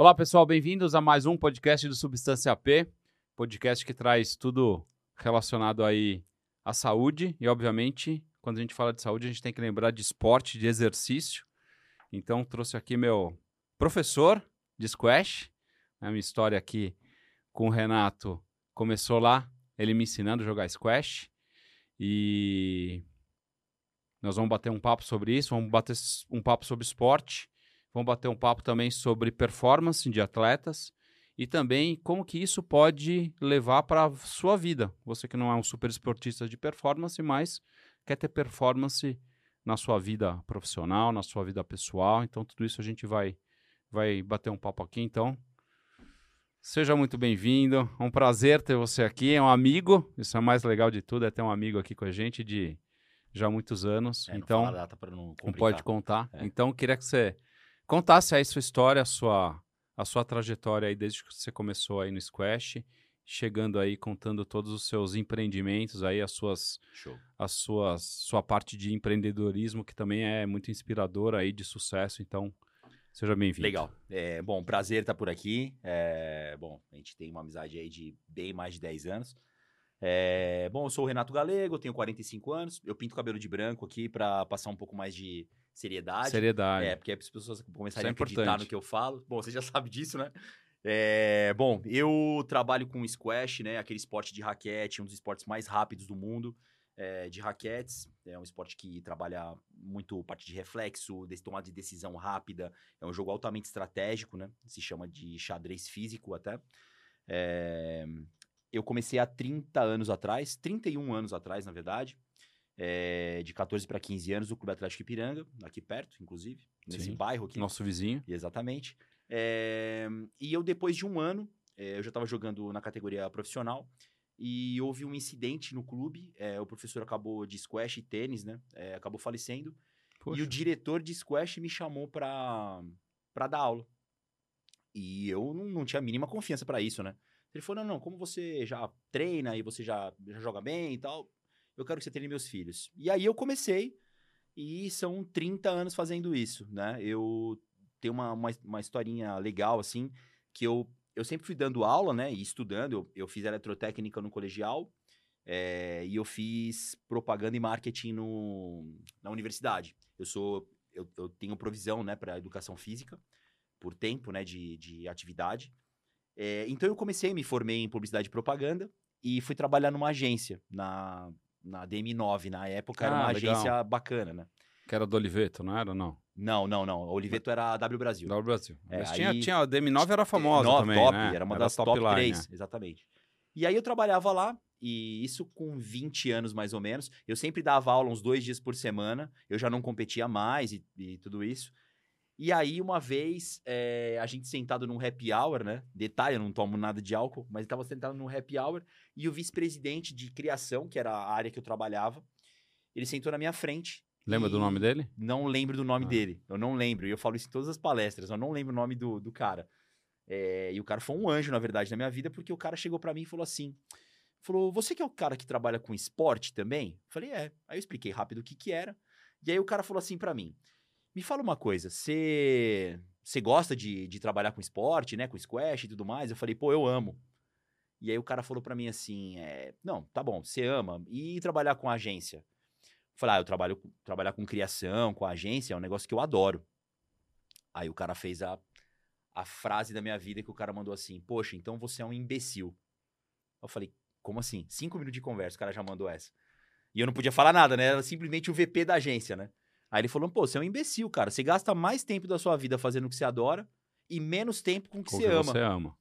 Olá, pessoal, bem-vindos a mais um podcast do Substância P, podcast que traz tudo relacionado aí à saúde e, obviamente, quando a gente fala de saúde, a gente tem que lembrar de esporte, de exercício. Então, trouxe aqui meu professor de squash. A minha história aqui com o Renato começou lá, ele me ensinando a jogar squash. E nós vamos bater um papo sobre isso, vamos bater um papo sobre esporte Vamos bater um papo também sobre performance de atletas e também como que isso pode levar para a sua vida. Você que não é um super esportista de performance, mas quer ter performance na sua vida profissional, na sua vida pessoal. Então, tudo isso a gente vai, vai bater um papo aqui. Então, seja muito bem-vindo. É um prazer ter você aqui. É um amigo. Isso é o mais legal de tudo, é ter um amigo aqui com a gente de já muitos anos. É, então, não, data não, não pode contar. É. Então, queria que você contasse aí sua história, a sua, a sua trajetória aí desde que você começou aí no Squash, chegando aí contando todos os seus empreendimentos aí, as suas, Show. as suas, sua parte de empreendedorismo que também é muito inspiradora aí de sucesso. Então, seja bem-vindo. Legal. É, bom, prazer estar por aqui. É, bom, a gente tem uma amizade aí de bem mais de 10 anos. É, bom, eu sou o Renato Galego, tenho 45 anos. Eu pinto cabelo de branco aqui para passar um pouco mais de seriedade. Seriedade. É, porque as pessoas começarem é a acreditar importante. no que eu falo. Bom, você já sabe disso, né? É, bom, eu trabalho com squash, né? Aquele esporte de raquete, um dos esportes mais rápidos do mundo é, de raquetes. É um esporte que trabalha muito parte de reflexo, de tomada de decisão rápida. É um jogo altamente estratégico, né? Se chama de xadrez físico até. É, eu comecei há 30 anos atrás, 31 anos atrás, na verdade. é, de 14 para 15 anos, no Clube Atlético Ipiranga, aqui perto, inclusive, nesse Sim. bairro aqui. Nosso vizinho. Exatamente. É, e eu, depois de um ano, é, eu já estava jogando na categoria profissional e houve um incidente no clube. é, o professor acabou de squash e tênis, né? é, acabou falecendo. E Poxa. o diretor de squash me chamou para dar aula. E eu não, não tinha a mínima confiança para isso, né? Ele falou: não, não, como você já treina e você já, já joga bem e tal, eu quero que você treine meus filhos. E aí eu comecei, e são 30 anos fazendo isso, né? Eu tenho uma, uma, uma historinha legal, assim, que eu, eu sempre fui dando aula, né? E estudando, eu, eu fiz eletrotécnica no colegial, é, e eu fiz propaganda e marketing no, na universidade. Eu sou, eu, eu tenho provisão, né, para educação física, por tempo, né, de, de atividade. É, então eu comecei, me formei em publicidade e propaganda e fui trabalhar numa agência, na, na DM9, na época era Ah, uma legal. agência bacana, né? Que era do Oliveto, não era? Não. Não, não, não. A Oliveto era a W Brasil. Da Brasil. É, Mas tinha, aí- tinha, a DM9 era famosa No- também, top, né? Era uma das top, line, 3, né? exatamente. E aí eu trabalhava lá, e isso com 20 anos mais ou menos. Eu sempre dava aula uns dois dias por semana, eu já não competia mais e, e tudo isso. E aí, uma vez, eh, a gente sentado num happy hour, né? Detalhe, eu não tomo nada de álcool, mas estava sentado num happy hour, e o vice-presidente de criação, que era a área que eu trabalhava, ele sentou na minha frente. Lembra do e- nome dele? não lembro do nome Ah. dele. Eu não lembro. E eu falo isso em todas as palestras. Eu não lembro o nome do, do cara. É, e o cara foi um anjo, na verdade, na minha vida, porque o cara chegou pra mim e falou assim: falou, você que é o cara que trabalha com esporte também? Eu falei, é. Aí eu expliquei rápido o que que era. E aí o cara falou assim pra mim: me fala uma coisa, você você gosta de, de trabalhar com esporte, né? Com squash e tudo mais? Eu falei, pô, eu amo. E aí o cara falou pra mim assim: é, não, tá bom, você ama. E trabalhar com agência? Eu falei, ah, eu trabalho trabalhar com criação, com agência, é um negócio que eu adoro. Aí o cara fez a, a frase da minha vida que o cara mandou assim: Poxa, então você é um imbecil. Eu falei, como assim? Cinco minutos de conversa, o cara já mandou essa. E eu não podia falar nada, né? Era simplesmente o VP da agência, né? Aí ele falou: pô, você é um imbecil, cara. Você gasta mais tempo da sua vida fazendo o que você adora e menos tempo com o que Com você que ama. você ama.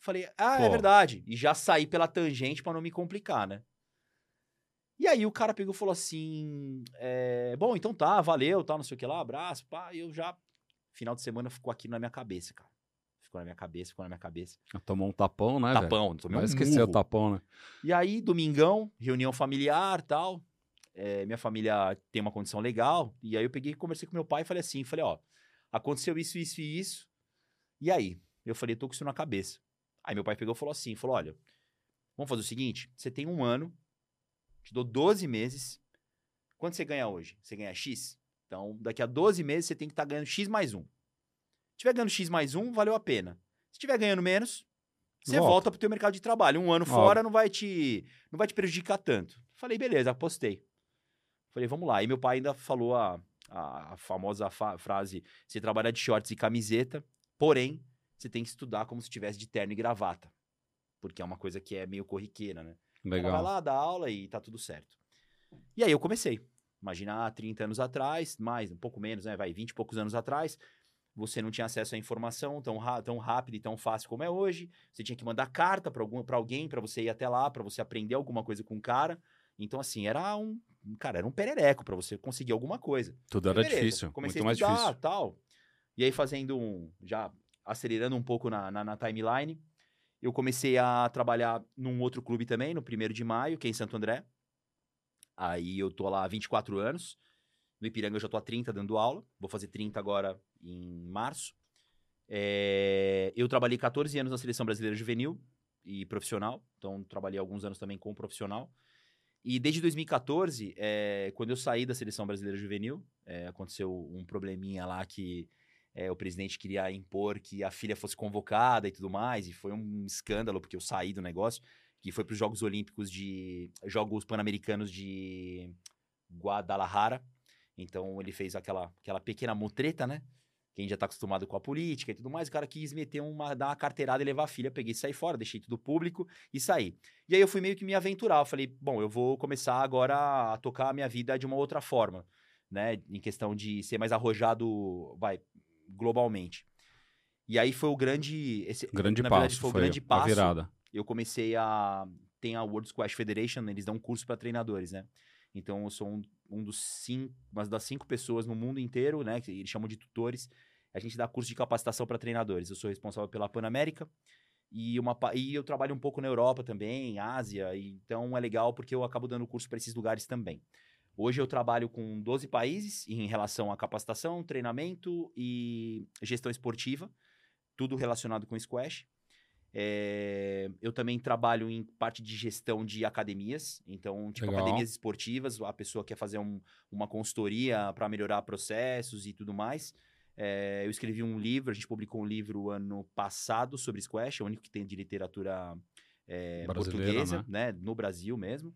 Falei, ah, é Pô. verdade. E já saí pela tangente pra não me complicar, né? E aí o cara pegou e falou assim: é, bom, então tá, valeu, tal, não sei o que lá, abraço, pá. E eu já. Final de semana ficou aqui na minha cabeça, cara. Ficou na minha cabeça, ficou na minha cabeça. Tomou um tapão, né, velho? Tapão, tomei Vai um esquecer o tapão, né? E aí, domingão, reunião familiar tal. É, minha família tem uma condição legal. E aí eu peguei e conversei com meu pai e falei assim: falei, ó, aconteceu isso, isso e isso. E aí? Eu falei, tô com isso na cabeça. Aí meu pai pegou e falou assim, falou, olha, vamos fazer o seguinte, você tem um ano, te dou 12 meses, quanto você ganha hoje? Você ganha X? Então, daqui a 12 meses você tem que estar tá ganhando X mais 1. Se estiver ganhando X mais 1, valeu a pena. Se estiver ganhando menos, você volta, volta pro teu mercado de trabalho. Um ano fora não vai te não vai te prejudicar tanto. Falei, beleza, apostei. Falei, vamos lá. E meu pai ainda falou a, a, a famosa fa frase: você trabalha de shorts e camiseta, porém, você tem que estudar como se estivesse de terno e gravata. Porque é uma coisa que é meio corriqueira, né? Legal. Vai lá, dá aula e tá tudo certo. E aí eu comecei. Imagina há 30 anos atrás, mais, um pouco menos, né? Vai, 20 e poucos anos atrás, você não tinha acesso à informação tão, tão rápido e tão fácil como é hoje. Você tinha que mandar carta para alguém para você ir até lá, para você aprender alguma coisa com o cara. Então, assim, era um. Cara, era um perereco para você conseguir alguma coisa. Tudo era difícil. Comecei muito a estudar, mais difícil. tal. E aí, fazendo um. Já acelerando um pouco na, na, na timeline, eu comecei a trabalhar num outro clube também, no primeiro de maio, que é em Santo André. Aí eu tô lá há 24 anos. No Ipiranga eu já tô há 30 dando aula. Vou fazer 30 agora em março. É... Eu trabalhei 14 anos na Seleção Brasileira Juvenil e profissional. Então, trabalhei alguns anos também como profissional. E desde 2014, é... quando eu saí da Seleção Brasileira Juvenil, é... aconteceu um probleminha lá que é, o presidente queria impor que a filha fosse convocada e tudo mais. E foi um escândalo, porque eu saí do negócio. Que foi para os Jogos Olímpicos de... Jogos Pan-Americanos de Guadalajara então ele fez aquela, aquela pequena mutreta, né? Quem já tá acostumado com a política e tudo mais, o cara quis meter uma, dar uma carteirada e levar a filha. Peguei e saí fora, deixei tudo público e saí. E aí eu fui meio que me aventurar. Eu falei, bom, eu vou começar agora a tocar a minha vida de uma outra forma, né? Em questão de ser mais arrojado, vai, globalmente. E aí foi o grande. Esse, grande passo. Verdade, foi o grande passo. virada. Eu comecei a. Tem a World Squash Federation, eles dão um curso para treinadores, né? Então eu sou um, um dos cinco, uma das cinco pessoas no mundo inteiro, né? Que eles chamam de tutores. A gente dá curso de capacitação para treinadores. Eu sou responsável pela Panamérica e, uma, e eu trabalho um pouco na Europa também, Ásia. E, então é legal porque eu acabo dando curso para esses lugares também. Hoje eu trabalho com 12 países em relação a capacitação, treinamento e gestão esportiva, tudo relacionado com squash. É, eu também trabalho em parte de gestão de academias, então, tipo, Legal. academias esportivas, a pessoa quer fazer um, uma consultoria para melhorar processos e tudo mais. É, eu escrevi um livro, a gente publicou um livro ano passado sobre squash, é o único que tem de literatura é, portuguesa, né? né? No Brasil mesmo.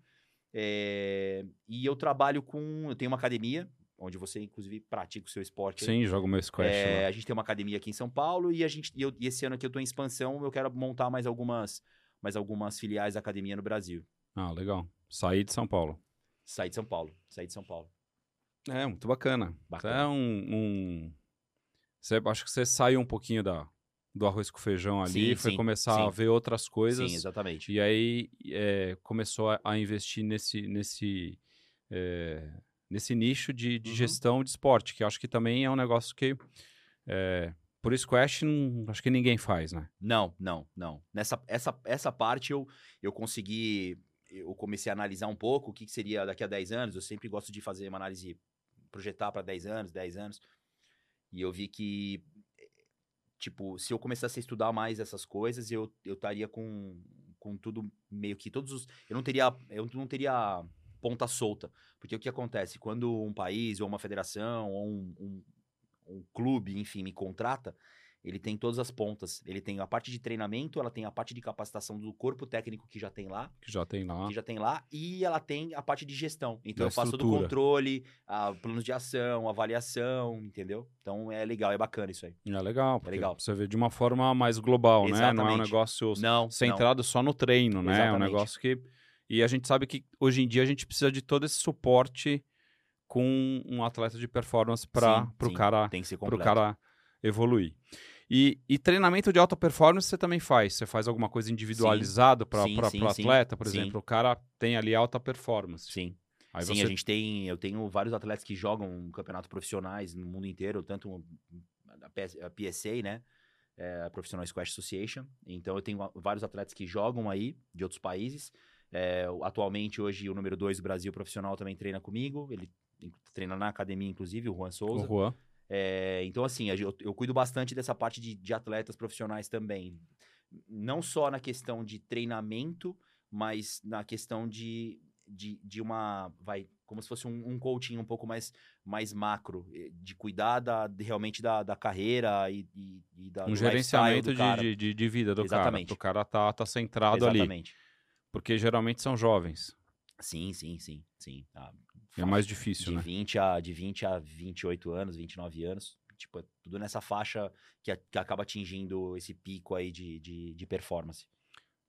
É, e eu trabalho com. Eu tenho uma academia, onde você, inclusive, pratica o seu esporte. Sim, joga o meu squash. É, a gente tem uma academia aqui em São Paulo e, a gente, e, eu, e esse ano aqui eu estou em expansão, eu quero montar mais algumas, mais algumas filiais da academia no Brasil. Ah, legal. Sair de São Paulo. Sair de São Paulo. Sair de São Paulo. É, muito bacana. bacana. É um, um... Você, acho que você saiu um pouquinho da, do arroz com feijão ali, sim, foi sim, começar sim. a ver outras coisas. Sim, exatamente. E aí é, começou a, a, investir nesse, nesse é, nesse nicho de, de uhum. gestão de esporte, que acho que também é um negócio que é, por squash não, acho que ninguém faz, né? Não, não, não. Nessa essa, essa parte eu, eu consegui, eu comecei a analisar um pouco o que seria daqui a 10 anos. Eu sempre gosto de fazer uma análise, projetar para 10 anos, 10 anos. E eu vi que, tipo, se eu começasse a estudar mais essas coisas, eu estaria com, com tudo meio que todos os. Eu não teria. Eu não teria ponta solta. Porque o que acontece? Quando um país, ou uma federação, ou um, um, um clube, enfim, me contrata, ele tem todas as pontas. Ele tem a parte de treinamento, ela tem a parte de capacitação do corpo técnico que já tem lá. Que já tem lá. Que já tem lá. E ela tem a parte de gestão. Então da eu faço todo o controle, a, planos de ação, avaliação, entendeu? Então é legal, é bacana isso aí. É legal. É legal. Você vê de uma forma mais global, Exatamente. né? Não é um negócio não, centrado não. só no treino, né? Exatamente. É um negócio que e a gente sabe que hoje em dia a gente precisa de todo esse suporte com um atleta de performance para o cara, cara evoluir. E, e, treinamento de alta performance você também faz? Você faz alguma coisa individualizada para o atleta, por exemplo? O cara tem ali alta performance. Sim. Aí sim, você... a gente tem. Eu tenho vários atletas que jogam campeonato profissionais no mundo inteiro, tanto a PSA, né? É, a Professional Squash Association. Então eu tenho vários atletas que jogam aí de outros países. É, atualmente, hoje, o número 2 do Brasil profissional também treina comigo. Ele treina na academia, inclusive, o Juan Souza. O Juan. É, então, assim, eu, eu cuido bastante dessa parte de, de atletas profissionais também. Não só na questão de treinamento, mas na questão de, de, de uma. Vai, como se fosse um, um coaching um pouco mais, mais macro, eh, de cuidar da, de- realmente da, da carreira e, e, e da, Um gerenciamento de, de, de- vida do Exatamente. cara. O cara tá, tá centrado ali. Exatamente. Porque geralmente são jovens. Sim, sim, sim, sim. Ah, É mais difícil, de né? 20 a de 20 a 28 anos, 29 anos, tipo, é tudo nessa faixa que, que acaba atingindo esse pico aí de, de, de performance.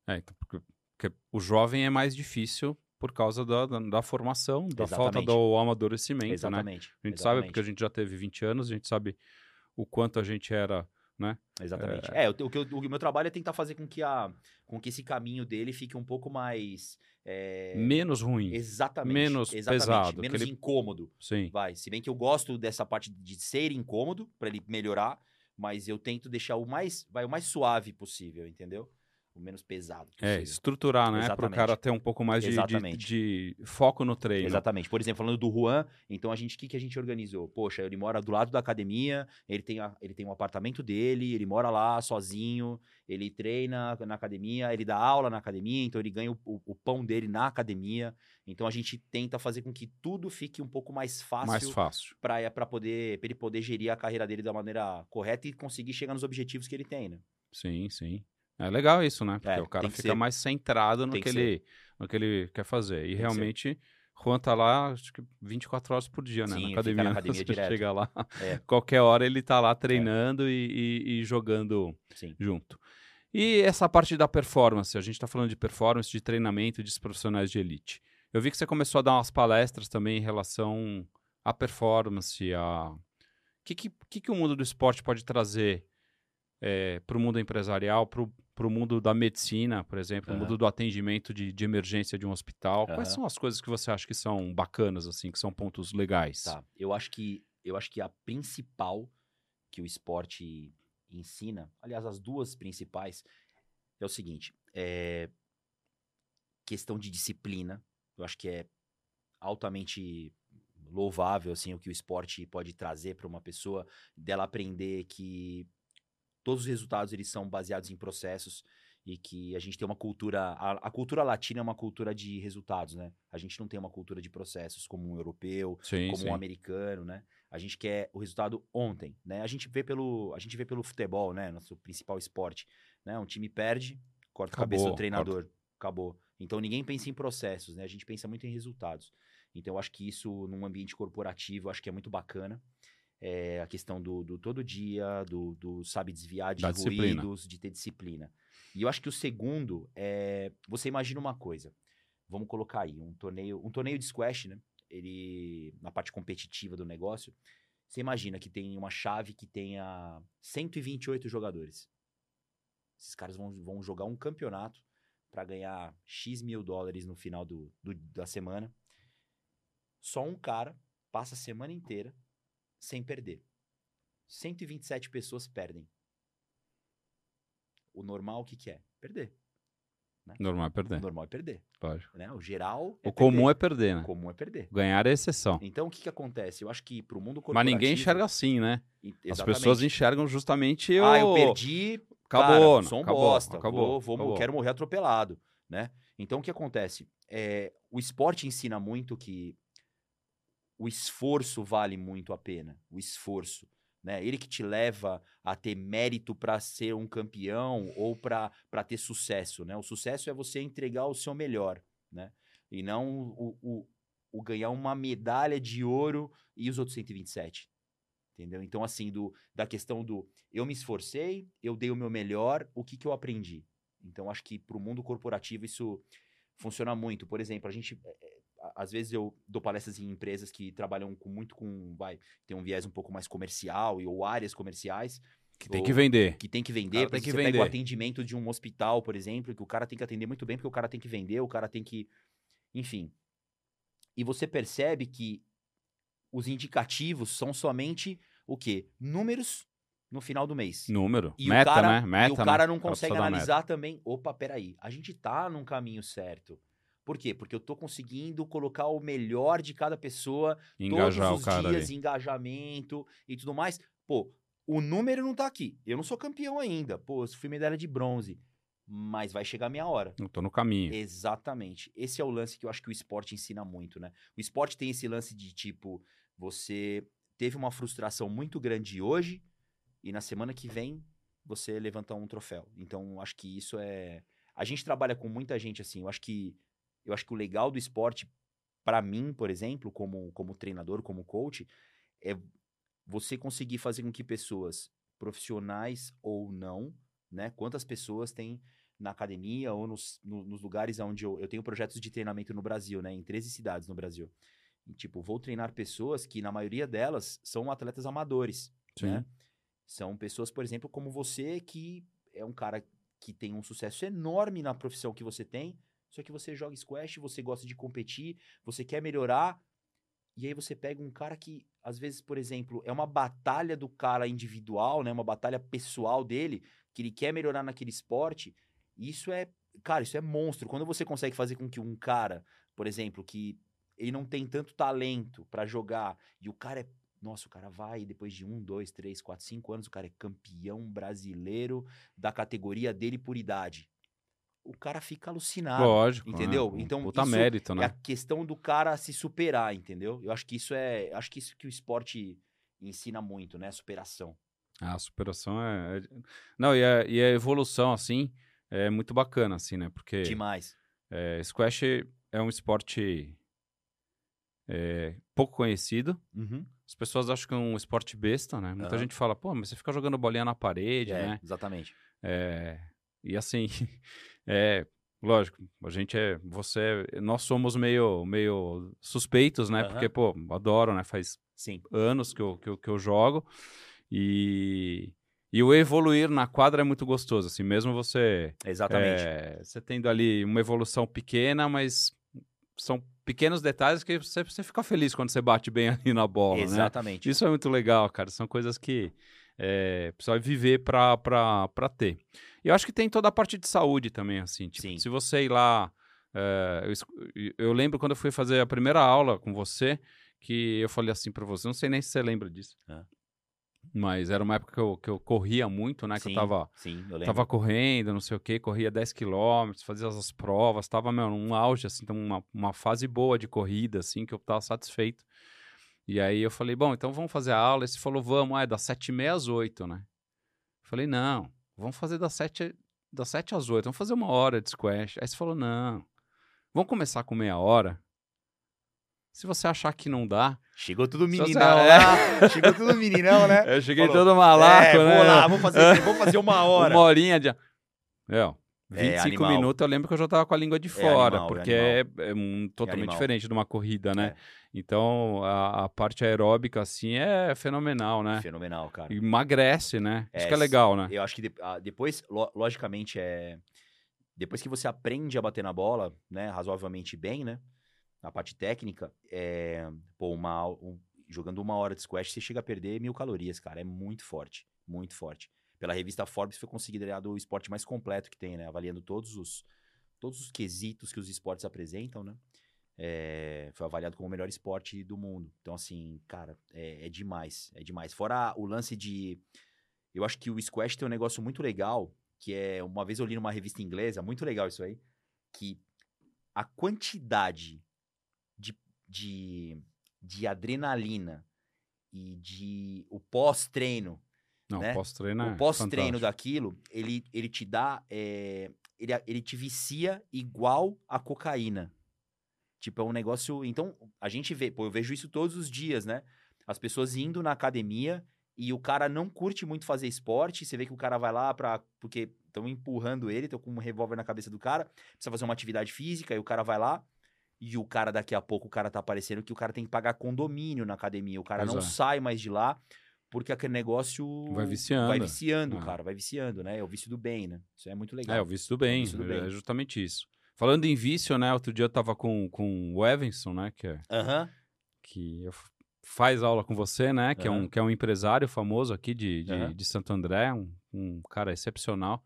É, então, porque, porque o jovem é mais difícil por causa da, da, da formação, da falta Exatamente. do amadurecimento, né? Exatamente. A gente sabe exatamente, porque a gente já teve 20 anos, a gente sabe o quanto a gente era, Exatamente. É, o, te- o que eu- o meu trabalho é tentar fazer com que, a, com que esse caminho dele fique um pouco mais. É, menos ruim. Exatamente. menos exatamente, pesado, Menos ele- incômodo. Sim. Vai. Se bem que eu gosto dessa parte de ser incômodo, pra ele melhorar, mas eu tento deixar o mais, vai, o mais suave possível, entendeu? O menos pesado É, possível. estruturar, né? Para o cara ter um pouco mais de, de, de foco no treino. Exatamente. Por exemplo, falando do Juan, então a gente, o que, que a gente organizou? Poxa, ele mora do lado da academia, ele tem, a- ele tem um apartamento dele, ele mora lá sozinho, ele treina na academia, ele dá aula na academia, então ele ganha o, o- o pão dele na academia. Então a gente tenta fazer com que tudo fique um pouco mais fácil Mais fácil. para para poder pra ele poder gerir a carreira dele da maneira correta e conseguir chegar nos objetivos que ele tem, né? Sim, sim. É legal isso, né? Porque É, o cara tem fica ser. mais centrado no Tem que, ele, no que ele quer fazer. E ser. realmente, Juan tá lá, acho que 24 horas por dia, né? Sim, na academia. na academia direto. chega lá, É. qualquer hora ele tá lá treinando e, e- e jogando Sim. junto. E essa parte da performance, a gente tá falando de performance, de treinamento de profissionais de elite. Eu vi que você começou a dar umas palestras também em relação à performance, a... O que, que, que, que o mundo do esporte pode trazer para o mundo empresarial, para o mundo da medicina, por exemplo, o Aham. mundo do atendimento de, de emergência de um hospital? Quais Aham. são as coisas que você acha que são bacanas, assim, que são pontos legais? Tá. Eu acho que eu acho que a principal que o esporte ensina, aliás, as duas principais, é o seguinte: é questão de disciplina. Eu acho que é altamente louvável assim o que o esporte pode trazer para uma pessoa, dela aprender que todos os resultados eles são baseados em processos e que a gente tem uma cultura a, a cultura latina é uma cultura de resultados, né? A gente não tem uma cultura de processos como um europeu, Sim, como sim. um americano, né? A gente quer o resultado ontem, né? A gente vê pelo, a gente vê pelo futebol, né? Nosso principal esporte, né? Um time perde, corta a cabeça do treinador, acabou. Então ninguém pensa em processos, né? A gente pensa muito em resultados. Então eu acho que isso num ambiente corporativo, eu acho que é muito bacana. É, a questão do, do todo dia, do, do sabe desviar de Da disciplina. ruídos, de ter disciplina. E eu acho que o segundo é, você imagina uma coisa. Vamos colocar aí um torneio, um torneio de squash, né? Ele na parte competitiva do negócio, você imagina que tem uma chave que tenha 128 jogadores. Esses caras vão, vão jogar um campeonato para ganhar X mil dólares no final do, do- da semana. Só um cara passa a semana inteira sem perder. 127 pessoas perdem. O normal, o que, que é? Perder. Normal é O perder, normal é perder. lógico. Né? O geral é O comum perder. é perder, né? O comum é perder. Ganhar é exceção. Então, o que, que acontece? Eu acho que pro mundo Mas corporativo... ninguém enxerga assim, né? E- As exatamente. pessoas enxergam justamente o... Ah, eu perdi, Acabou, cara, não, sou um acabou, bosta, acabou, vou, vou, acabou. quero morrer atropelado, né? Então, o que acontece? É, o esporte ensina muito que o esforço vale muito a pena, o esforço, né? Ele que te leva a ter mérito para ser um campeão ou para ter sucesso, né? O sucesso é você entregar o seu melhor, né? E não o, o, o ganhar uma medalha de ouro e os outros 127. Entendeu? Então, assim, do, da questão do eu me esforcei, eu dei o meu melhor, o que, que eu aprendi? Então, acho que para o mundo corporativo isso funciona muito. Por exemplo, a gente. Às vezes eu dou palestras em empresas que trabalham com, muito com. Vai, tem um viés um pouco mais comercial e, ou áreas comerciais. Que tem que vender. que tem que vender. Tem que você pega o vender. atendimento de um hospital, por exemplo, que o cara tem que atender muito bem, porque o cara tem que vender, o cara tem que. Enfim. E você percebe que os indicativos são somente o quê? Números no final do mês. Número. E meta, cara, né? Meta, e o cara né? não cara consegue precisa da analisar também. Opa, peraí. A gente tá num caminho certo. Por quê? Porque eu tô conseguindo colocar o melhor de cada pessoa Engajar todos o os cara dias, ali. engajamento e tudo mais. Pô, o número não tá aqui. Eu não sou campeão ainda. Pô, eu fui medalha de bronze. Mas vai chegar a minha hora. Eu tô no caminho. Exatamente. Esse é o lance que eu acho que o esporte ensina muito, né? O esporte tem esse lance de tipo, você teve uma frustração muito grande hoje e na semana que vem você levanta um troféu. Então, acho que isso é. A gente trabalha com muita gente assim. Eu acho que eu acho que o legal do esporte, pra mim, por exemplo, como, como treinador, como coach, é você conseguir fazer com que pessoas profissionais ou não, né? Quantas pessoas tem na academia ou nos, no- nos lugares onde eu, eu tenho projetos de treinamento no Brasil, né? Em 13 cidades no Brasil. E, tipo, vou treinar pessoas que, na maioria delas, são atletas amadores, Sim. né? São pessoas, por exemplo, como você, que é um cara que tem um sucesso enorme na profissão que você tem, só que você joga squash, você gosta de competir, você quer melhorar, e aí você pega um cara que, às vezes, por exemplo, é uma batalha do cara individual, né? Uma batalha pessoal dele, que ele quer melhorar naquele esporte. Isso é, cara, isso é monstro. Quando você consegue fazer com que um cara, por exemplo, que ele não tem tanto talento pra jogar, e o cara é. Nossa, o cara vai, depois de um, dois, três, quatro, cinco anos, o cara é campeão brasileiro da categoria dele por idade. O cara fica alucinado. Lógico. entendeu? Um Então, Puta mérito, É né? a questão do cara se superar, entendeu? Eu acho que isso é. Acho que isso que o esporte ensina muito, né? Superação. A superação é. é- Não, e a, e a evolução, assim, é muito bacana, assim, né? Porque Demais. é, squash é um esporte é, pouco conhecido. Uhum. As pessoas acham que é um esporte besta, né? Muita Aham. gente fala, pô, mas você fica jogando bolinha na parede, É, né? exatamente. É, e assim, é, lógico, a gente é, você, nós somos meio, meio suspeitos, né? Aham. Porque, pô, adoro, né? Faz Sim. anos que eu, que eu, que eu jogo e, e o evoluir na quadra é muito gostoso, assim, mesmo você, Exatamente. é, você tendo ali uma evolução pequena, mas são pequenos detalhes que você, você fica feliz quando você bate bem ali na bola, né? Exatamente. Isso é muito legal, cara. São coisas que é, precisa viver pra ter. E eu acho que tem toda a parte de saúde também, assim. Tipo, Sim. se você ir lá. é, eu, eu lembro quando eu fui fazer a primeira aula com você, que eu falei assim pra você, não sei nem se você lembra disso. É. Mas era uma época que eu, que eu corria muito, né? Que sim, eu tava, sim, eu lembro. tava correndo, não sei o quê, corria 10 quilômetros, fazia as provas, tava, meu, num auge, assim, uma, uma fase boa de corrida, assim, que eu tava satisfeito. E aí eu falei, bom, então vamos fazer a aula. E você falou, vamos, é das 7h30 às 8 né? Eu falei, não, vamos fazer das 7, das 7 às 8, vamos fazer uma hora de squash. Aí você falou, não, vamos começar com meia hora. Se você achar que não dá. Chegou tudo meninão é. lá. Chegou tudo meninão, né? Eu cheguei Falou, todo malaco, é, né? vou lá, vou fazer, vou fazer uma hora. Uma horinha de. Meu, É, 25 animal. minutos eu lembro que eu já tava com a língua de fora, animal, é porque é, é um- totalmente animal. diferente de uma corrida, né? É. Então a, a parte aeróbica, assim, é fenomenal, né? Fenomenal, cara. Emagrece, né? Isso É, que é legal, né? Eu acho que de- ah, depois, lo- logicamente, é. Depois que você aprende a bater na bola, né, razoavelmente bem, né? Na parte técnica, é. Pô, uma, um- jogando uma hora de squash, você chega a perder mil calorias, cara. É muito forte. Muito forte. Pela revista Forbes foi considerado o esporte mais completo que tem, né? Avaliando todos os, todos os quesitos que os esportes apresentam, né? É, foi avaliado como o melhor esporte do mundo. Então, assim, cara, é, é demais. É demais. Fora o lance de. Eu acho que o squash tem um negócio muito legal, que é. Uma vez eu li numa revista inglesa, muito legal isso aí, que a quantidade de, de, de adrenalina e de o pós-treino Não, né? pós-treino é o pós-treino daquilo, ele, ele te dá. é, ele, ele te vicia igual a cocaína. Tipo, é um negócio. Então, a gente vê, pô, eu vejo isso todos os dias, né? As pessoas indo na academia e o cara não curte muito fazer esporte. Você vê que o cara vai lá pra. Porque estão empurrando ele, estão com um revólver na cabeça do cara, precisa fazer uma atividade física, e o cara vai lá. E o cara, daqui a pouco, o cara tá aparecendo que o cara tem que pagar condomínio na academia. O cara Pois não sai mais de lá, porque aquele negócio. Vai viciando. Vai viciando, Ah. cara, vai viciando, né? É o vício do bem, né? Isso é muito legal. É, o vício do bem, vício do bem. é justamente isso. Falando em vício, né? Outro dia eu tava com, com o Evanson, né? Que, é, Aham. que eu f- faz aula com você, né? Que, é um, que é um empresário famoso aqui de, de, Aham. de Santo André, um, um cara excepcional.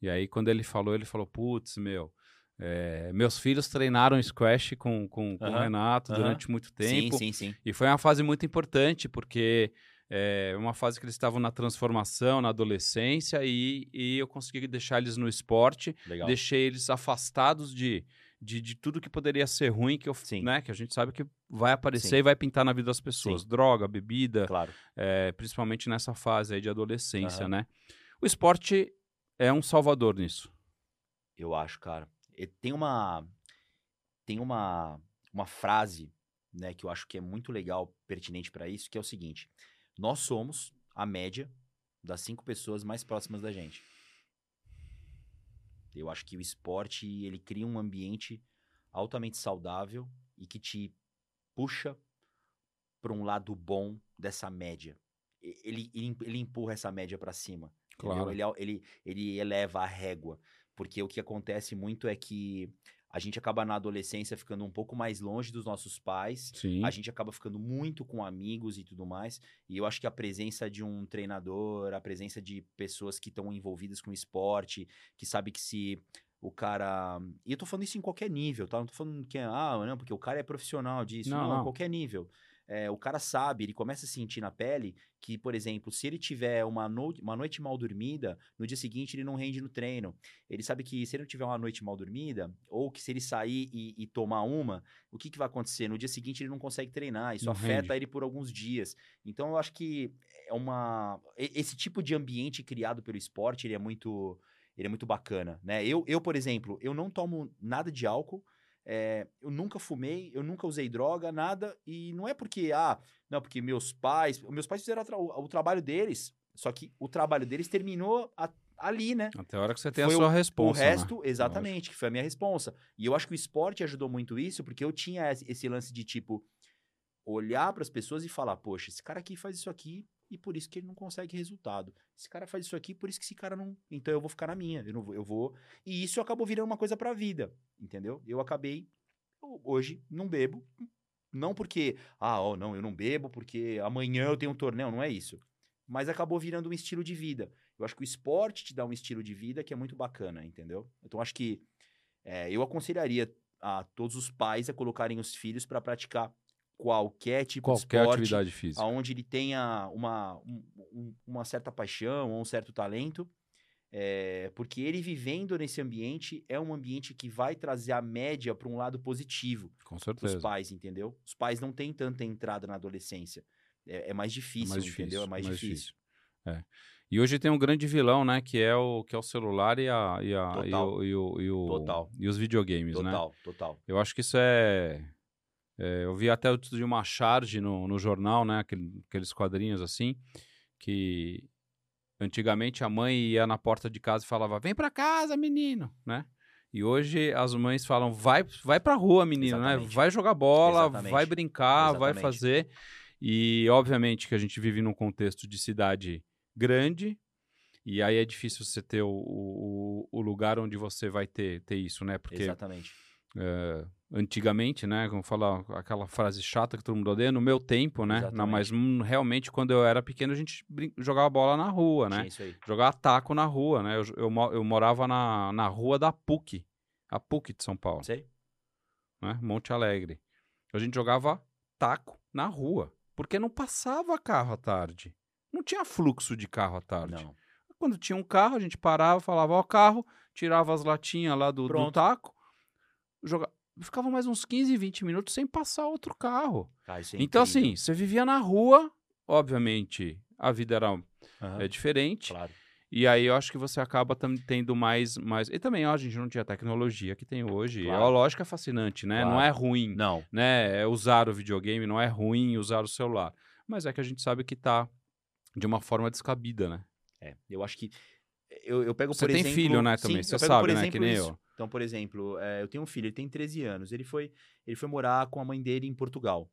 E aí, quando ele falou, ele falou, putz, meu, É, meus filhos treinaram squash com, com, com o Aham, Renato aham. durante muito tempo. Sim, sim, sim. E foi uma fase muito importante, porque é uma fase que eles estavam na transformação, na adolescência, e, e eu consegui deixar eles no esporte, Legal. deixei eles afastados de, de, de tudo que poderia ser ruim, que, eu, Sim. né, que a gente sabe que vai aparecer Sim. e vai pintar na vida das pessoas. Sim. Droga, bebida, Claro. é, principalmente nessa fase aí de adolescência, Aham. né? O esporte é um salvador nisso. Eu acho, cara. E tem uma tem uma uma frase, né, que eu acho que é muito legal, pertinente pra isso, que é o seguinte: nós somos a média das cinco pessoas mais próximas da gente. Eu acho que o esporte ele cria um ambiente altamente saudável e que te puxa para um lado bom dessa média. Ele, ele, ele empurra essa média pra cima. Claro. Ele, al- ele, ele eleva a régua. Porque o que acontece muito é que a gente acaba na adolescência ficando um pouco mais longe dos nossos pais. Sim. A gente acaba ficando muito com amigos e tudo mais. E eu acho que a presença de um treinador, a presença de pessoas que estão envolvidas com esporte, que sabe que se o cara. E eu tô falando isso em qualquer nível, tá? Não tô falando que é, ah, não, porque o cara é profissional disso. Não, Não, não. qualquer nível. É, o cara sabe, ele começa a sentir na pele que, por exemplo, se ele tiver uma, no- uma noite mal dormida, no dia seguinte ele não rende no treino. Ele sabe que se ele não tiver uma noite mal dormida, ou que se ele sair e, e tomar uma, o que, que vai acontecer? No dia seguinte ele não consegue treinar, isso Não afeta rende. ele por alguns dias. Então eu acho que é uma. Esse tipo de ambiente criado pelo esporte, ele é muito. Ele é muito bacana, né? Eu, eu, por exemplo, eu não tomo nada de álcool. É, eu nunca fumei, eu nunca usei droga, nada. E não é porque, ah, não, porque meus pais. Meus pais fizeram tra- o, o trabalho deles, só que o trabalho deles terminou a- ali, né? Até a hora que você tem Foi a sua resposta. o resto, exatamente, que foi a minha responsa. E eu acho que o esporte ajudou muito isso, porque eu tinha esse lance de, tipo, olhar para as pessoas e falar, poxa, esse cara aqui faz isso aqui e por isso que ele não consegue resultado. Esse cara faz isso aqui, por isso que esse cara não. Então eu vou ficar na minha, eu, não vou, eu vou. E isso acabou virando uma coisa para a vida, entendeu? Eu acabei, eu, hoje, não bebo. Não porque, ah, ó, não, eu não bebo porque amanhã eu tenho um torneio, não é isso. Mas acabou virando um estilo de vida. Eu acho que o esporte te dá um estilo de vida que é muito bacana, entendeu? Então acho que é, eu aconselharia a todos os pais a colocarem os filhos para praticar qualquer tipo de Qualquer esporte, atividade física. aonde ele tenha uma, um- um- uma certa paixão ou um certo talento, é, porque ele vivendo nesse ambiente é um ambiente que vai trazer a média para um lado positivo Com certeza. pais, entendeu? Os pais não têm tanta entrada na adolescência. É, é mais difícil, mais entendeu? difícil, É mais, mais difícil. E hoje tem um grande vilão, né? Que é o, que é o celular e, a, e, a, e, Total. o, e, o, e, o- Total. e os videogames, né? Total, total. Eu acho que isso é. É, eu vi até outro de uma charge no, no jornal, né? aquele- aqueles quadrinhos assim, que antigamente a mãe ia na porta de casa e falava: Vem pra casa, menino, né? E hoje as mães falam: Vai, vai pra rua, menino, né? Exatamente. Vai jogar bola, Exatamente. vai brincar, vai Exatamente. fazer. E obviamente que a gente vive num contexto de cidade grande. E aí é difícil você ter o, o, o lugar onde você vai ter, ter isso, né? Porque Exatamente. é, antigamente, né? Como fala aquela frase chata que todo mundo odeia, no meu tempo, né? Não, mas hum, realmente, quando eu era pequeno, a gente jogava bola na rua, né? Tinha isso aí. Jogava taco na rua, né? Eu, eu, eu morava na, na rua da PUC, a PUC de São Paulo, Sei. né? Monte Alegre. A gente jogava taco na rua, porque não passava carro à tarde. Não tinha fluxo de carro à tarde. Não. Quando tinha um carro, a gente parava, falava, ó, carro, tirava as latinhas lá do, do taco, joga... ficava mais uns 15, 20 minutos sem passar outro carro. Isso é então, assim, você vivia na rua, obviamente, a vida era Aham, é diferente, Claro. e aí eu acho que você acaba tendo mais, mais... E também, ó, a gente não tinha a tecnologia que tem hoje, Claro. a lógica é fascinante, né? Não Claro. é ruim, Não. né? É usar o videogame, não é ruim usar o celular. Mas é que a gente sabe que tá de uma forma descabida, né? É, eu acho que. Eu, eu pego, Você por tem exemplo. filho, né, também, Sim, você sabe, né, exemplo, que nem isso. eu. Então, por exemplo, é, eu tenho um filho, ele tem 13 anos. Ele foi, ele foi morar com a mãe dele em Portugal.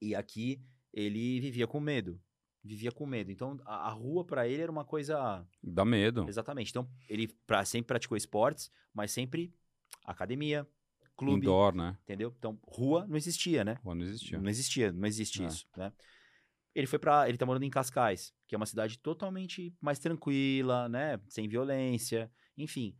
E aqui ele vivia com medo. Vivia com medo. Então, a, a rua pra ele era uma coisa. Dá medo. Exatamente. Então, ele pra, sempre praticou esportes, mas sempre academia, clube. Indoor, né? Entendeu? Então, rua não existia, né? Pô, não existia. Não existia, não existe É. isso, né? Ele foi para, ele tá morando em Cascais, que é uma cidade totalmente mais tranquila, né, sem violência, enfim.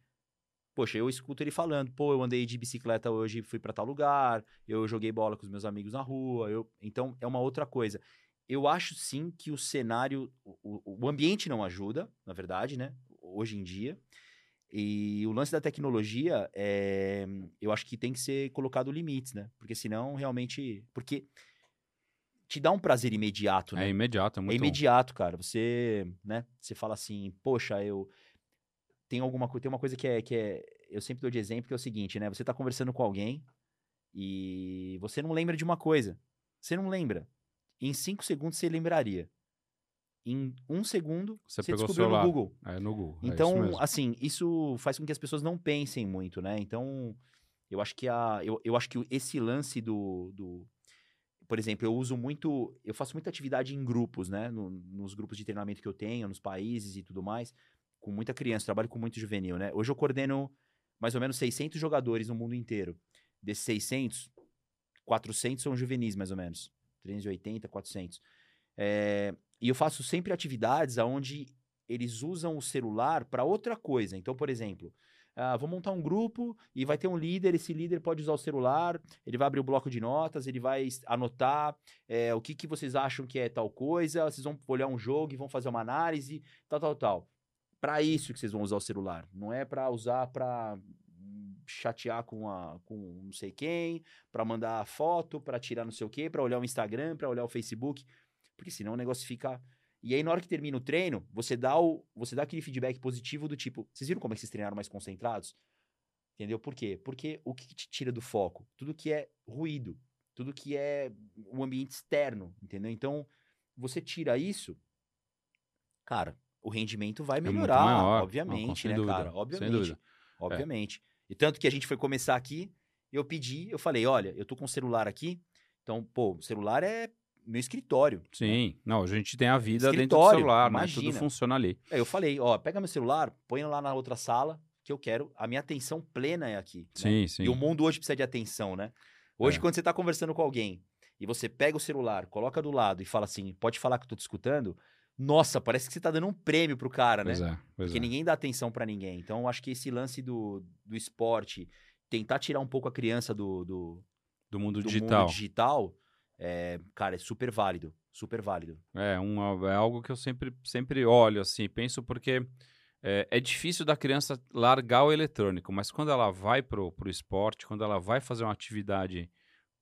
Poxa, eu escuto ele falando, pô, eu andei de bicicleta hoje, fui para tal lugar, eu joguei bola com os meus amigos na rua, eu... então é uma outra coisa. Eu acho sim que o cenário, o, o ambiente não ajuda, na verdade, né? Hoje em dia. E o lance da tecnologia, é, eu acho que tem que ser colocado limites, né? Porque senão realmente. Porque te dá um prazer imediato, né? É imediato, é muito É imediato, cara. Você, né? Você fala assim, poxa, eu tem alguma coisa, tem uma coisa que é que é, eu sempre dou de exemplo que é o seguinte, né? Você tá conversando com alguém e você não lembra de uma coisa. Você não lembra. Em cinco segundos você lembraria. Em um segundo Você você, descobriu no. Google. É no Google. é isso Então, assim, isso faz com que as pessoas não pensem muito, né? Então, eu acho que a, eu, eu acho que esse lance do, do, por exemplo, eu uso muito, eu faço muita atividade em grupos, né? No- nos grupos de treinamento que eu tenho, nos países e tudo mais, com muita criança, trabalho com muito juvenil, né? Hoje eu coordeno mais ou menos 600 jogadores no mundo inteiro. Desses 600, 400 são juvenis, mais ou menos. 380, 400. É, e eu faço sempre atividades onde eles usam o celular para outra coisa. Então, por exemplo, ah, vou montar um grupo e vai ter um líder. Esse líder pode usar o celular, ele vai abrir o bloco de notas, ele vai anotar é, o que, que vocês acham que é tal coisa. Vocês vão olhar um jogo e vão fazer uma análise, tal, tal, tal. Para isso que vocês vão usar o celular. Não é para usar para chatear com, a, com não sei quem, para mandar foto, para tirar não sei o quê, para olhar o Instagram, para olhar o Facebook, porque senão o negócio fica e aí, na hora que termina o treino, você dá, o, você dá aquele feedback positivo do tipo, vocês viram como é que vocês treinaram mais concentrados? Entendeu? Por quê? Porque o que que te tira do foco? Tudo que é ruído, tudo que é o ambiente externo, entendeu? Então, você tira isso, cara, o rendimento vai É melhorar, maior. Não, obviamente, né, dúvida, cara? Obviamente. dúvida. Obviamente. E tanto que a gente foi começar aqui, eu pedi, eu falei, olha, eu tô com o celular aqui, então, pô, o celular é meu escritório. né? Sim, não, a gente tem a vida dentro do celular, né? imagina. Tudo funciona ali. Aí eu falei, ó, pega meu celular, põe lá na outra sala, que eu quero, a minha atenção plena é aqui. né? Sim, sim. E o mundo hoje precisa de atenção, né? Hoje, É. quando você tá conversando com alguém e você pega o celular, coloca do lado e fala assim, pode falar que eu tô te escutando, nossa, parece que você tá dando um prêmio pro cara, né? Pois é, pois Porque é. ninguém dá atenção pra ninguém. Então, eu acho que esse lance do, do esporte, tentar tirar um pouco a criança do, do, Do mundo do digital. mundo digital, é, cara, é super válido. Super válido. É, um, é algo que eu sempre, sempre olho, assim, penso porque é, é difícil da criança largar o eletrônico, mas quando ela vai pro, pro esporte, quando ela vai fazer uma atividade,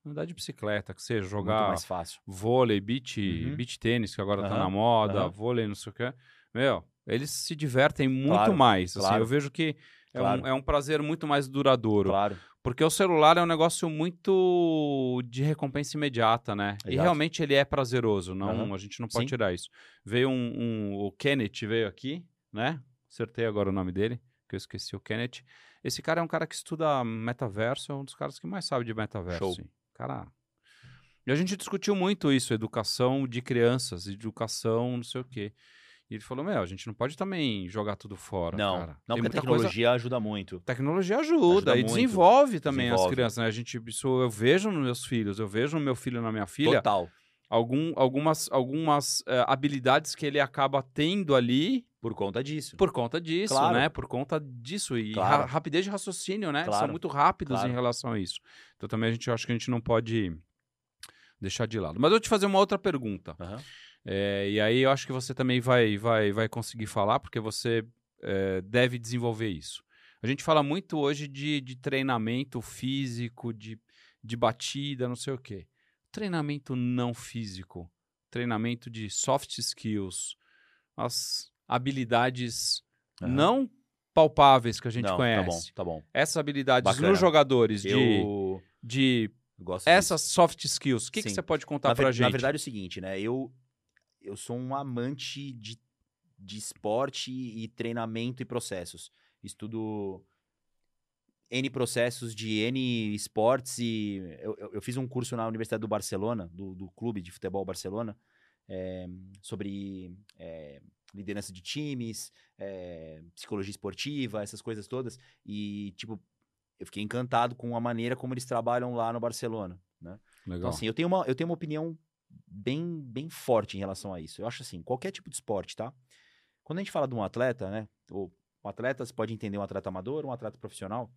andar de bicicleta, que seja jogar mais fácil. vôlei, beach, Uhum. beach tênis, que agora tá Aham, na moda, aham. vôlei, não sei o quê. Meu, eles se divertem muito Claro, mais. Assim, claro. eu vejo que é, Claro. um, é um prazer muito mais duradouro. Claro. Porque o celular é um negócio muito de recompensa imediata, né? E Exato. realmente ele é prazeroso, não, Aham. a gente não pode Sim. tirar isso. Veio um, um- o Kenneth veio aqui, né? Acertei agora o nome dele, que eu esqueci o Kenneth. Esse cara é um cara que estuda metaverso, é um dos caras que mais sabe de metaverso. Show. Cara. E a gente discutiu muito isso, educação de crianças, educação, não sei o quê. E ele falou: Meu, a gente não pode também jogar tudo fora. Não, cara. não Tem porque a muita coisa- tecnologia ajuda muito. Tecnologia ajuda, Ajuda e muito. desenvolve também as Desenvolve. crianças, né? A gente, isso eu vejo nos meus filhos, eu vejo no meu filho na minha filha Total. algum, algumas, algumas eh, habilidades que ele acaba tendo ali Por conta disso. por conta disso, Claro. né? Por conta disso. E Claro. ra- rapidez de raciocínio, né? São Claro. muito rápidos em relação a isso. Então também a gente acho que a gente não pode deixar de lado. Mas eu vou te fazer uma outra pergunta. Aham. É, e aí eu acho que você também vai, vai, vai conseguir falar, porque você é, deve desenvolver isso. A gente fala muito hoje de, de treinamento físico, de, de batida, não sei o quê. Treinamento não físico, treinamento de soft skills, as habilidades Aham. não palpáveis que a gente Não, conhece. Tá bom, tá bom. Essas habilidades Bacana. nos jogadores de, Eu de gosto essas soft skills, o que, que você pode contar na, pra gente? na verdade é o seguinte, né? Eu, eu sou um amante de, de esporte e treinamento e processos. Estudo N processos de N esportes e eu, eu, eu fiz um curso na Universidade do Barcelona, do, do Clube de Futebol Barcelona, eh, sobre eh, liderança de times, eh, psicologia esportiva, essas coisas todas. E, tipo, eu fiquei encantado com a maneira como eles trabalham lá no Barcelona, né? Legal. Então, assim, eu tenho uma, eu tenho uma opinião bem, bem forte em relação a isso. Eu acho assim, qualquer tipo de esporte, tá? Quando a gente fala de um atleta, né? Ou Um atleta, você pode entender um atleta amador, um atleta profissional.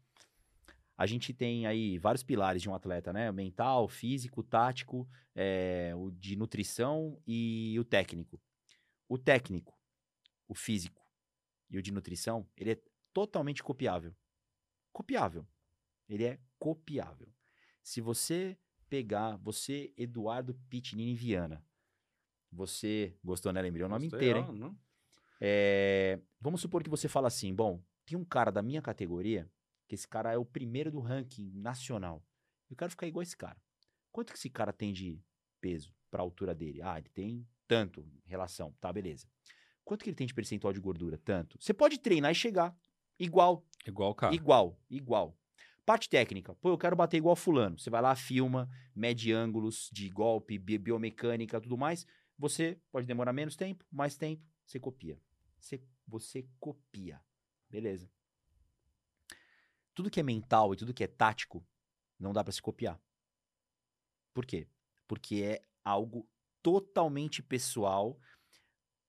A gente tem aí vários pilares de um atleta, né? O mental, físico, tático, é, o de nutrição e o técnico. O técnico, o físico e o de nutrição, ele é totalmente copiável. Copiável. Ele é copiável. Se você pegar, você, Eduardo Pitnini Viana, você gostou, né? Lembrei o nome Gostei, inteiro, hein? não? É, vamos supor que você fala assim, bom, tem um cara da minha categoria, que esse cara é o primeiro do ranking nacional. Eu quero ficar igual esse cara. Quanto que esse cara tem de peso para a altura dele? Ah, ele tem tanto em relação, tá, beleza. Quanto que ele tem de percentual de gordura? Tanto. Você pode treinar e chegar igual, Igual cara. igual, igual. Parte técnica. Pô, eu quero bater igual fulano. Você vai lá, filma, mede ângulos de golpe, bi- biomecânica, tudo mais. Você pode demorar menos tempo, mais tempo, você copia. Você, você copia. Beleza. Tudo que é mental e tudo que é tático, não dá pra se copiar. Por quê? Porque é algo totalmente pessoal,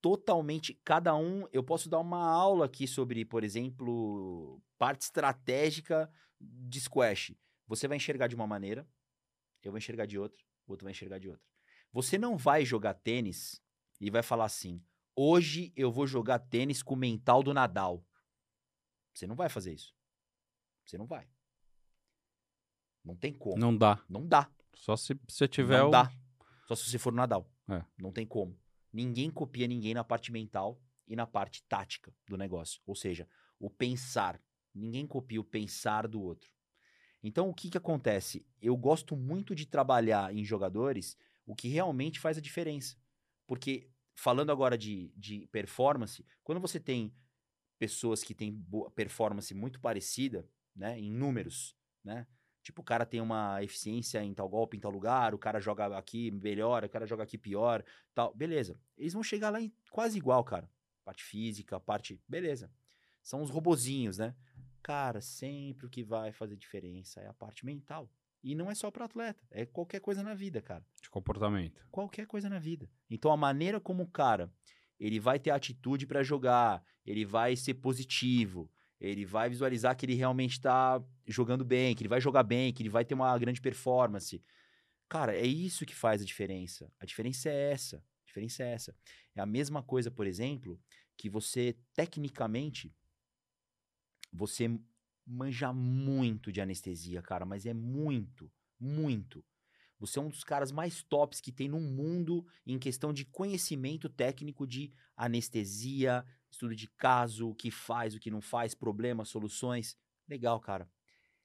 totalmente. Cada um. Eu posso dar uma aula aqui sobre, por exemplo, parte estratégica de squash. Você vai enxergar de uma maneira, eu vou enxergar de outra, o outro vai enxergar de outra. Você não vai jogar tênis e vai falar assim: hoje eu vou jogar tênis com o mental do Nadal. Você não vai fazer isso. Você não vai. Não tem como. Não dá. Não dá. Só se você tiver não o... dá. Só se você for no Nadal. É. Não tem como. Ninguém copia ninguém na parte mental e na parte tática do negócio. Ou seja, o pensar. Ninguém copia o pensar do outro. Então, o que, que acontece? Eu gosto muito de trabalhar em jogadores o que realmente faz a diferença. Porque, falando agora de, de performance, quando você tem pessoas que têm performance muito parecida, né, em números, né? Tipo, o cara tem uma eficiência em tal golpe, em tal lugar, o cara joga aqui melhor, o cara joga aqui pior, tal. Beleza. Eles vão chegar lá em quase igual, cara. Parte física, parte. Beleza. São os robozinhos, né? Cara, sempre o que vai fazer diferença é a parte mental. E não é só para atleta, é qualquer coisa na vida, cara. de comportamento. Qualquer coisa na vida. Então a maneira como o cara, ele vai ter atitude para jogar, ele vai ser positivo, ele vai visualizar que ele realmente tá jogando bem, que ele vai jogar bem, que ele vai ter uma grande performance. Cara, é isso que faz a diferença. A diferença é essa. A diferença é essa. É a mesma coisa, por exemplo, que você tecnicamente você manja muito de anestesia, cara, mas é muito, muito. Você é um dos caras mais tops que tem no mundo em questão de conhecimento técnico de anestesia, estudo de caso, o que faz, o que não faz, problemas, soluções. Legal, cara.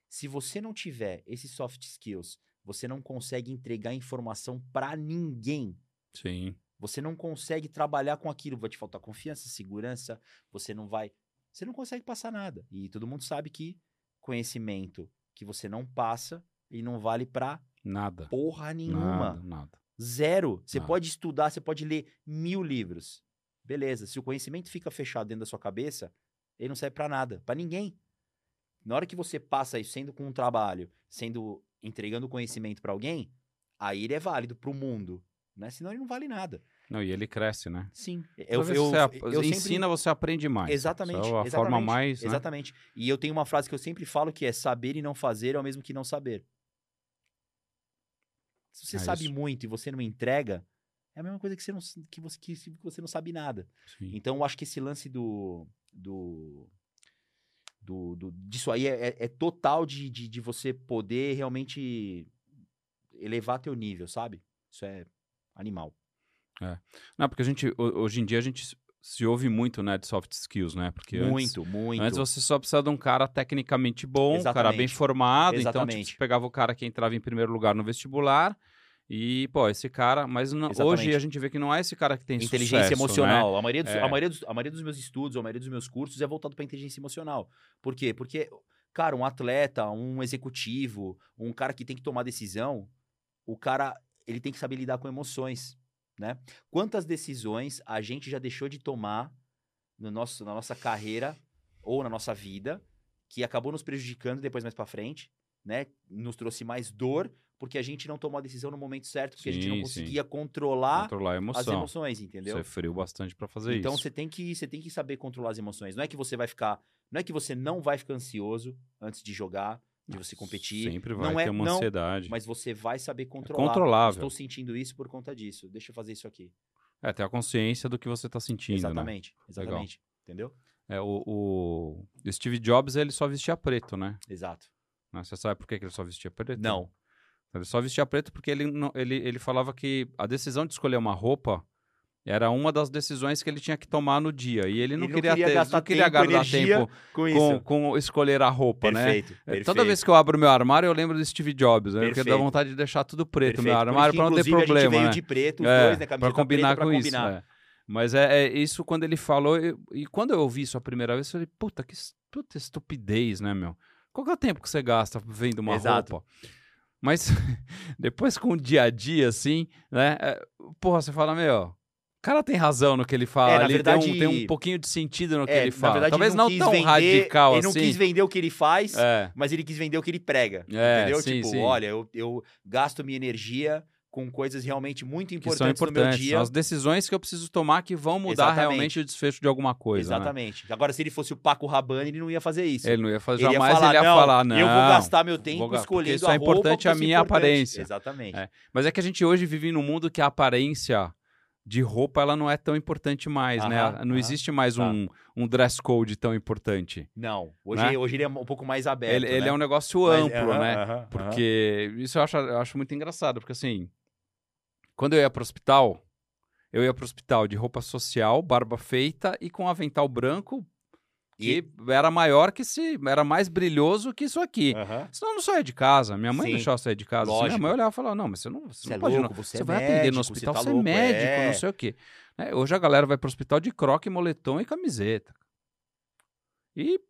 Se você não tiver esses soft skills, você não consegue entregar informação pra ninguém. Sim. Você não consegue trabalhar com aquilo, vai te faltar confiança, segurança, você não vai, você não consegue passar nada. E todo mundo sabe que conhecimento que você não passa, ele não vale pra Nada. porra nenhuma. Nada, nada. Zero. Você Nada. pode estudar, você pode ler mil livros. Beleza. Se o conhecimento fica fechado dentro da sua cabeça, ele não serve pra nada, Pra ninguém. Na hora que você passa isso sendo com um trabalho, sendo entregando conhecimento pra alguém, aí ele é válido pro mundo, né? Senão ele não vale nada. Não, e ele cresce, né? Sim. Vez que você ap- sempre- ensina, você aprende mais. Exatamente. É a exatamente, forma mais, né? Exatamente. E eu tenho uma frase que eu sempre falo que é saber e não fazer é o mesmo que não saber. Se você É sabe isso. muito e você não entrega, é a mesma coisa que você não, que você, que você não sabe nada. Sim. Então, eu acho que esse lance do. do, do, do- disso aí é, é- é total de, de, de você poder realmente elevar teu nível, sabe? Isso é animal. Não, porque a gente, ho- hoje em dia, a gente se ouve muito, né, de soft skills, né? Porque antes, muito, muito. antes você só precisa de um cara tecnicamente bom, um cara bem Exatamente. formado. Então, tipo, Exatamente. você pegava o cara que entrava em primeiro lugar no vestibular e, pô, esse cara... Mas não- hoje a gente vê que não é esse cara que tem inteligência sucesso, emocional. A, maioria dos, É. a, maioria dos, a maioria dos meus estudos, a maioria dos meus cursos é voltado para inteligência emocional. Por quê? Porque, cara, um atleta, um executivo, um cara que tem que tomar decisão, o cara, ele tem que saber lidar com emoções, né? Quantas decisões a gente já deixou de tomar no nosso, na nossa carreira ou na nossa vida que acabou nos prejudicando depois mais para frente, né? Nos trouxe mais dor porque a gente não tomou a decisão no momento certo, porque a gente não Sim, conseguia controlar Controlar a as emoções, entendeu? Você é frio bastante pra fazer Então isso. você tem que você tem que saber controlar as emoções. Não é que você vai ficar, não é que você não vai ficar ansioso antes de jogar, de você competir, Sempre vai não é ter uma não, ansiedade. mas você vai saber controlar. controlável. Estou sentindo isso por conta disso. Deixa eu fazer isso aqui. É, ter a consciência do que você tá sentindo, né? exatamente, exatamente. Entendeu? É, o, o Steve Jobs, ele só vestia preto, né? Exato. Você sabe por que ele só vestia preto? Não. Ele só vestia preto porque ele, ele, ele falava que a decisão de escolher uma roupa era uma das decisões que ele tinha que tomar no dia. E ele não Ele não queria, queria ter, gastar não queria tempo, energia tempo Com com, com escolher a roupa, né? perfeito, É, perfeito. Toda vez que eu abro meu armário, eu lembro do Steve Jobs, né? Porque dá Perfeito. vontade de deixar tudo preto no Perfeito. meu armário pra não ter inclusive, A gente problema, veio né? de preto, É, dois, né? pra Camiseta combinar preta com combinar. isso. é. Mas é, é isso quando ele falou. eu- e quando eu ouvi isso a primeira vez, eu falei, puta, que puta estupidez, né, meu? Qual que é o tempo que você gasta vendo uma Exato. roupa? Mas depois com o dia a dia, assim, né? é, porra, você fala, meu. O cara tem razão no que ele fala. É, na ele verdade- tem, um, tem um pouquinho de sentido no que É, ele fala. verdade, Talvez ele não quis tão vender- radical Ele não assim. quis vender o que ele faz, É, mas ele quis vender o que ele prega. É, entendeu? sim, tipo, sim. olha, eu, eu gasto minha energia com coisas realmente muito que importantes, são no meu importantes. dia. São as decisões que eu preciso tomar que vão mudar Exatamente. realmente o desfecho de alguma coisa. né? Exatamente. Agora, se ele fosse o Paco Rabanne, ele não ia fazer isso. Ele não ia fazer, Ele ia jamais falar, ele ia não, falar, não. eu vou gastar meu vou tempo porque escolhendo isso é importante a minha importante. aparência. Exatamente. É. Mas é que a gente hoje vive num mundo que a aparência de roupa ela não é tão importante mais, né? Aham, Não aham. existe mais Tá. um, um dress code tão importante. Não, hoje, Né? hoje ele é um pouco mais aberto. ele, ele né? é um negócio Mas- amplo, aham, né? Porque isso eu acho, eu acho muito engraçado, porque assim, quando eu ia pro hospital, eu ia pro hospital de roupa social, barba feita e com avental branco que era maior que se. Era mais brilhoso que isso aqui. Aham. Senão eu não saía de casa. Minha mãe Sim. deixava eu sair de casa. assim, minha mãe olhava e falava: Não, mas você não, você Você não é pode. louco, não. você, Você, é vai atender médico, no hospital, você você, tá é louco, médico, é. não sei o quê. Né, Hoje a galera vai pro hospital de croque, moletom e camiseta. E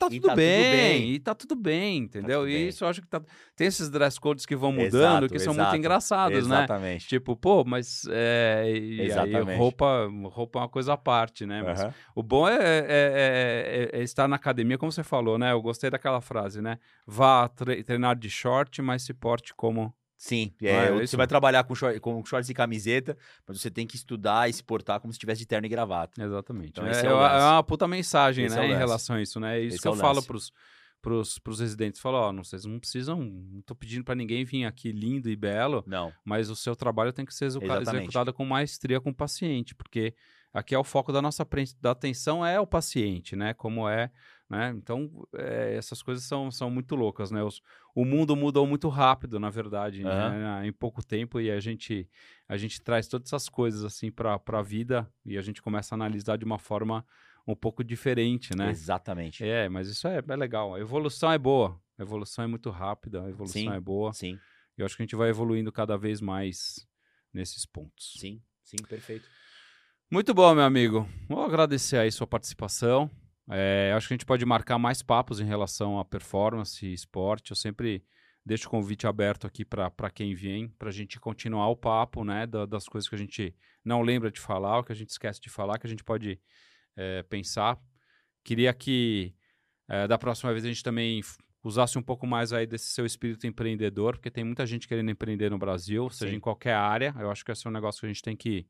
tá E tudo, tá tudo bem, bem. E tá tudo bem, entendeu? tudo e bem. isso eu acho que tá. Tem esses dress codes que vão mudando Exato, que são muito exato. engraçados, né? Exatamente. Tipo, pô, mas é, e aí Exatamente. roupa, roupa é uma coisa à parte, né? Mas Aham. o bom é, é- é- é- é estar na academia, como você falou, né? Eu gostei daquela frase, né? Vá tre- treinar de short, mas se porte como. Sim, Ah, é, é você isso? vai trabalhar com, short- com shorts e camiseta, mas você tem que estudar e se portar como se estivesse de terno e gravata. Exatamente. Então é, é é uma- é uma puta mensagem, Esse é né? em relação a isso, né? É isso Esse que é eu falo pros, pros, pros residentes. Falo, ó, não, vocês não precisam. Não tô pedindo pra ninguém vir aqui lindo e belo, Não, mas o seu trabalho tem que ser Exatamente. executado com maestria com o paciente, porque aqui é o foco da nossa da atenção é o paciente, né? Como é, né? Então, é, essas coisas são, são muito loucas, né? Os- o mundo mudou muito rápido, na verdade, Aham. né? em pouco tempo, e a gente, a gente traz todas essas coisas, assim, para a vida, e a gente começa a analisar de uma forma um pouco diferente, né? exatamente. É, mas isso é, é legal. A evolução é boa. A evolução é muito rápida, a evolução Sim. é boa. Sim, E eu acho que a gente vai evoluindo cada vez mais nesses pontos. sim, sim, perfeito. Muito bom, meu amigo. Vou agradecer aí sua participação. É, acho que a gente pode marcar mais papos em relação à performance e esporte. Eu sempre deixo o convite aberto aqui para quem vem, para a gente continuar o papo, né, da- das coisas que a gente não lembra de falar, o que a gente esquece de falar, que a gente pode é, pensar. Queria que é, da próxima vez a gente também usasse um pouco mais aí desse seu espírito empreendedor, porque tem muita gente querendo empreender no Brasil, seja Sim. em qualquer área. Eu acho que esse é um negócio que a gente tem que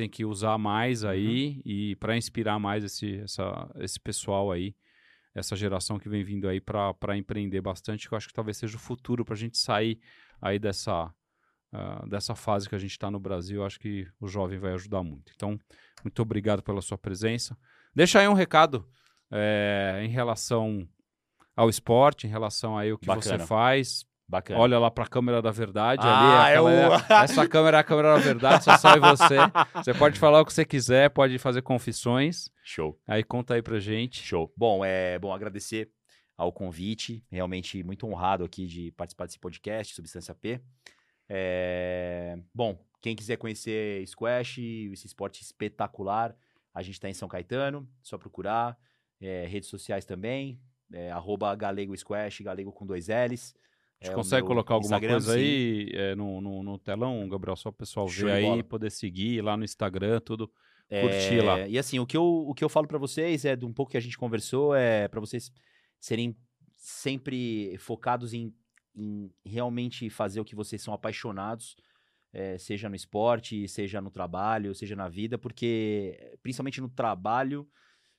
tem que usar mais aí e para inspirar mais esse, essa, esse pessoal aí, essa geração que vem vindo aí para empreender bastante, que eu acho que talvez seja o futuro para a gente sair aí dessa, ah, dessa fase que a gente está no Brasil. Eu acho que o jovem vai ajudar muito. Então, muito obrigado pela sua presença. Deixa aí um recado eh, em relação ao esporte, em relação aí o que você Bacana. faz. Bacana. Olha lá para a câmera da verdade. Ah, ali, é a o- câmera- essa câmera é a câmera da verdade, só sai você. Você pode falar o que você quiser, pode fazer confissões. Show. Aí conta aí pra gente. Show. Bom, é bom agradecer ao convite. Realmente muito honrado aqui de participar desse podcast, Substância P. É, Bom, quem quiser conhecer squash, esse esporte espetacular, a gente está em São Caetano, só procurar. É, redes sociais também, é, arroba Galego Squash, Galego com dois L's. A gente É consegue colocar alguma Instagram, coisa sim. aí é, no, no, no telão, Gabriel, só o pessoal Show ver aí, bola. poder seguir lá no Instagram, tudo. É, curtir lá. E assim, o que eu, o que eu falo pra vocês é de um pouco que a gente conversou, é pra vocês serem sempre focados em em realmente fazer o que vocês são apaixonados, é, seja no esporte, seja no trabalho, seja na vida, porque principalmente no trabalho,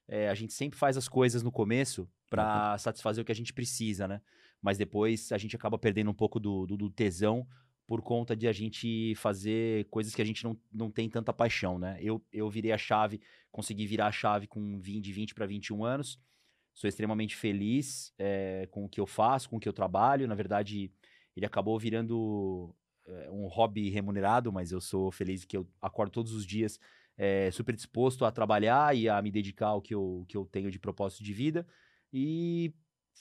é, a gente sempre faz as coisas no começo para uhum. satisfazer o que a gente precisa, né? Mas depois a gente acaba perdendo um pouco do, do, do, tesão por conta de a gente fazer coisas que a gente não, não tem tanta paixão, né? Eu, eu virei a chave, consegui virar a chave com 20, de 20 para 21 anos. Sou extremamente feliz é, com o que eu faço, com o que eu trabalho. Na verdade, ele acabou virando é, um hobby remunerado, mas eu sou feliz que eu acordo todos os dias é, super disposto a trabalhar e a me dedicar ao que eu, que eu tenho de propósito de vida. E,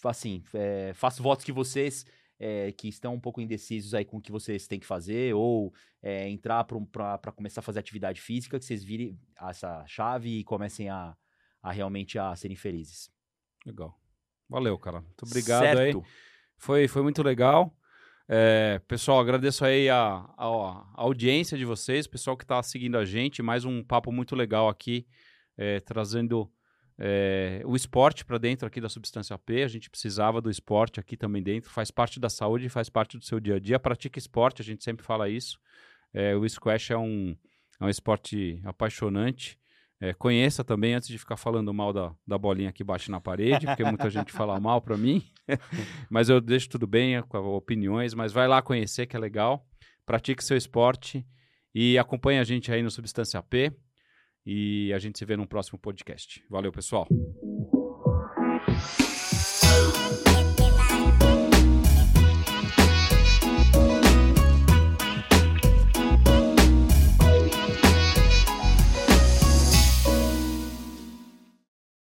assim, é, faço votos que vocês é, que estão um pouco indecisos aí com o que vocês têm que fazer, ou é, entrar para começar a fazer atividade física, que vocês virem essa chave e comecem a, a realmente a serem felizes. Legal. Valeu, cara. Muito obrigado certo. aí. Foi, foi muito legal. É, pessoal, agradeço aí a, a, a, audiência de vocês, pessoal que está seguindo a gente. Mais um papo muito legal aqui, é, trazendo é, o esporte para dentro aqui da Substância P. A gente precisava do esporte aqui também dentro. Faz parte da saúde, faz parte do seu dia a dia. Pratica esporte, a gente sempre fala isso. É, o squash é um, é um esporte apaixonante. É, conheça também antes de ficar falando mal da, da bolinha que bate na parede, porque muita gente fala mal para mim. mas eu deixo tudo bem com opiniões, mas vai lá conhecer que é legal. Pratique seu esporte e acompanhe a gente aí no Substância P. E a gente se vê no próximo podcast. Valeu, pessoal.